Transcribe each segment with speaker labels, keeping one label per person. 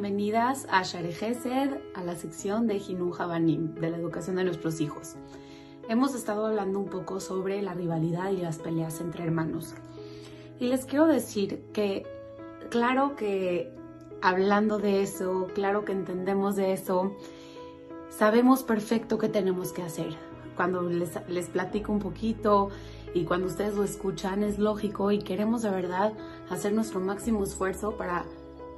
Speaker 1: bienvenidas a Gesed, a la sección de Hinun Habanim, de la educación de nuestros hijos. Hemos estado hablando un poco sobre la rivalidad y las peleas entre hermanos. Y les quiero decir que, claro que hablando de eso, claro que entendemos de eso, sabemos perfecto qué tenemos que hacer. Cuando les, les platico un poquito y cuando ustedes lo escuchan, es lógico y queremos de verdad hacer nuestro máximo esfuerzo para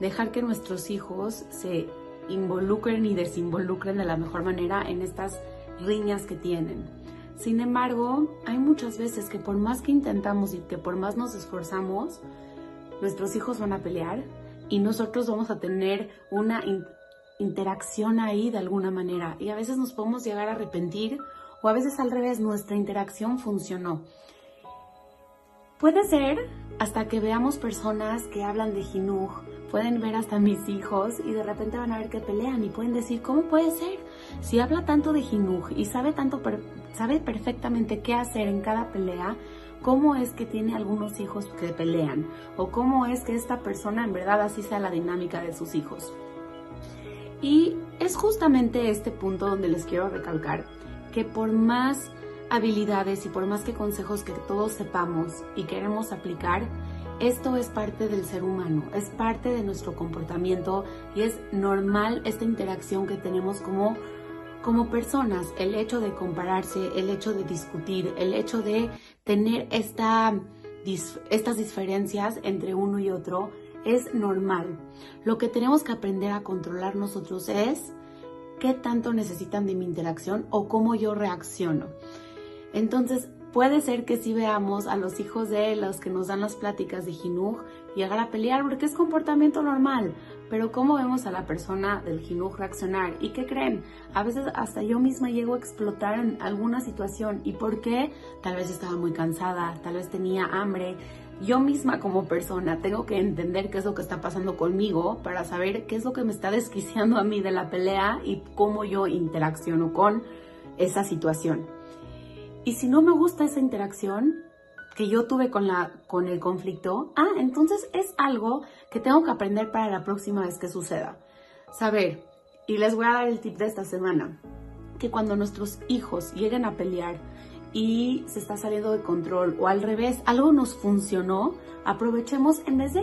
Speaker 1: dejar que nuestros hijos se involucren y desinvolucren de la mejor manera en estas riñas que tienen. Sin embargo, hay muchas veces que por más que intentamos y que por más nos esforzamos, nuestros hijos van a pelear y nosotros vamos a tener una interacción ahí de alguna manera y a veces nos podemos llegar a arrepentir o a veces al revés, nuestra interacción funcionó. Puede ser hasta que veamos personas que hablan de jinuj, pueden ver hasta mis hijos y de repente van a ver que pelean y pueden decir, ¿cómo puede ser? Si habla tanto de jinuj y sabe, tanto sabe perfectamente qué hacer en cada pelea, ¿cómo es que tiene algunos hijos que pelean? ¿O cómo es que esta persona en verdad así sea la dinámica de sus hijos? Y es justamente este punto donde les quiero recalcar que por más habilidades y por más que consejos que todos sepamos y queremos aplicar, esto es parte del ser humano, es parte de nuestro comportamiento y es normal esta interacción que tenemos como, como personas, el hecho de compararse, el hecho de discutir, el hecho de tener esta, estas diferencias entre uno y otro es normal. Lo que tenemos que aprender a controlar nosotros es qué tanto necesitan de mi interacción o cómo yo reacciono. Entonces, puede ser que si veamos a los hijos de los que nos dan las pláticas de Jinuj llegar a pelear porque es comportamiento normal. Pero ¿cómo vemos a la persona del Jinuj reaccionar? ¿Y qué creen? A veces hasta yo misma llego a explotar en alguna situación. ¿Y por qué? Tal vez estaba muy cansada, tal vez tenía hambre. Yo misma como persona tengo que entender qué es lo que está pasando conmigo para saber qué es lo que me está desquiciando a mí de la pelea y cómo yo interacciono con esa situación. Y si no me gusta esa interacción que yo tuve con, la, con el conflicto, ah, entonces es algo que tengo que aprender para la próxima vez que suceda. Saber, y les voy a dar el tip de esta semana, que cuando nuestros hijos lleguen a pelear y se está saliendo de control o al revés, algo nos funcionó, aprovechemos en vez de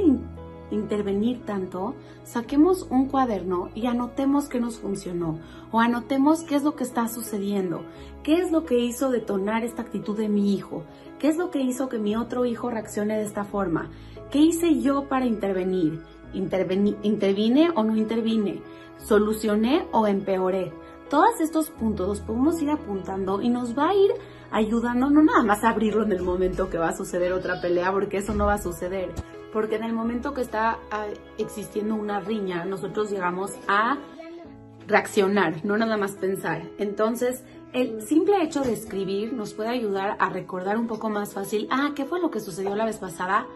Speaker 1: intervenir tanto, saquemos un cuaderno y anotemos qué nos funcionó o anotemos qué es lo que está sucediendo, qué es lo que hizo detonar esta actitud de mi hijo, qué es lo que hizo que mi otro hijo reaccione de esta forma, qué hice yo para intervenir, intervine o no intervine, solucioné o empeoré. Todos estos puntos los podemos ir apuntando y nos va a ir ayudando no nada más a abrirlo en el momento que va a suceder otra pelea, porque eso no va a suceder, porque en el momento que está ah, existiendo una riña, nosotros llegamos a reaccionar, no nada más pensar. Entonces, el simple hecho de escribir nos puede ayudar a recordar un poco más fácil, ah, ¿qué fue lo que sucedió la vez pasada?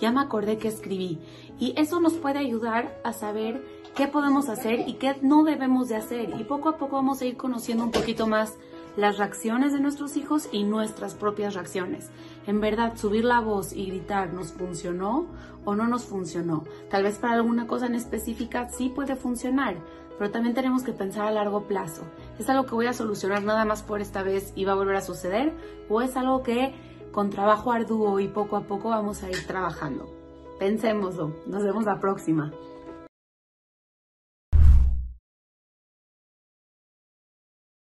Speaker 1: Ya me acordé que escribí. Y eso nos puede ayudar a saber qué podemos hacer y qué no debemos de hacer. Y poco a poco vamos a ir conociendo un poquito más las reacciones de nuestros hijos y nuestras propias reacciones. En verdad, subir la voz y gritar nos funcionó o no nos funcionó. Tal vez para alguna cosa en específica sí puede funcionar, pero también tenemos que pensar a largo plazo. ¿Es algo que voy a solucionar nada más por esta vez y va a volver a suceder? ¿O es algo que con trabajo arduo y poco a poco vamos a ir trabajando? Pensémoslo. Nos vemos la próxima.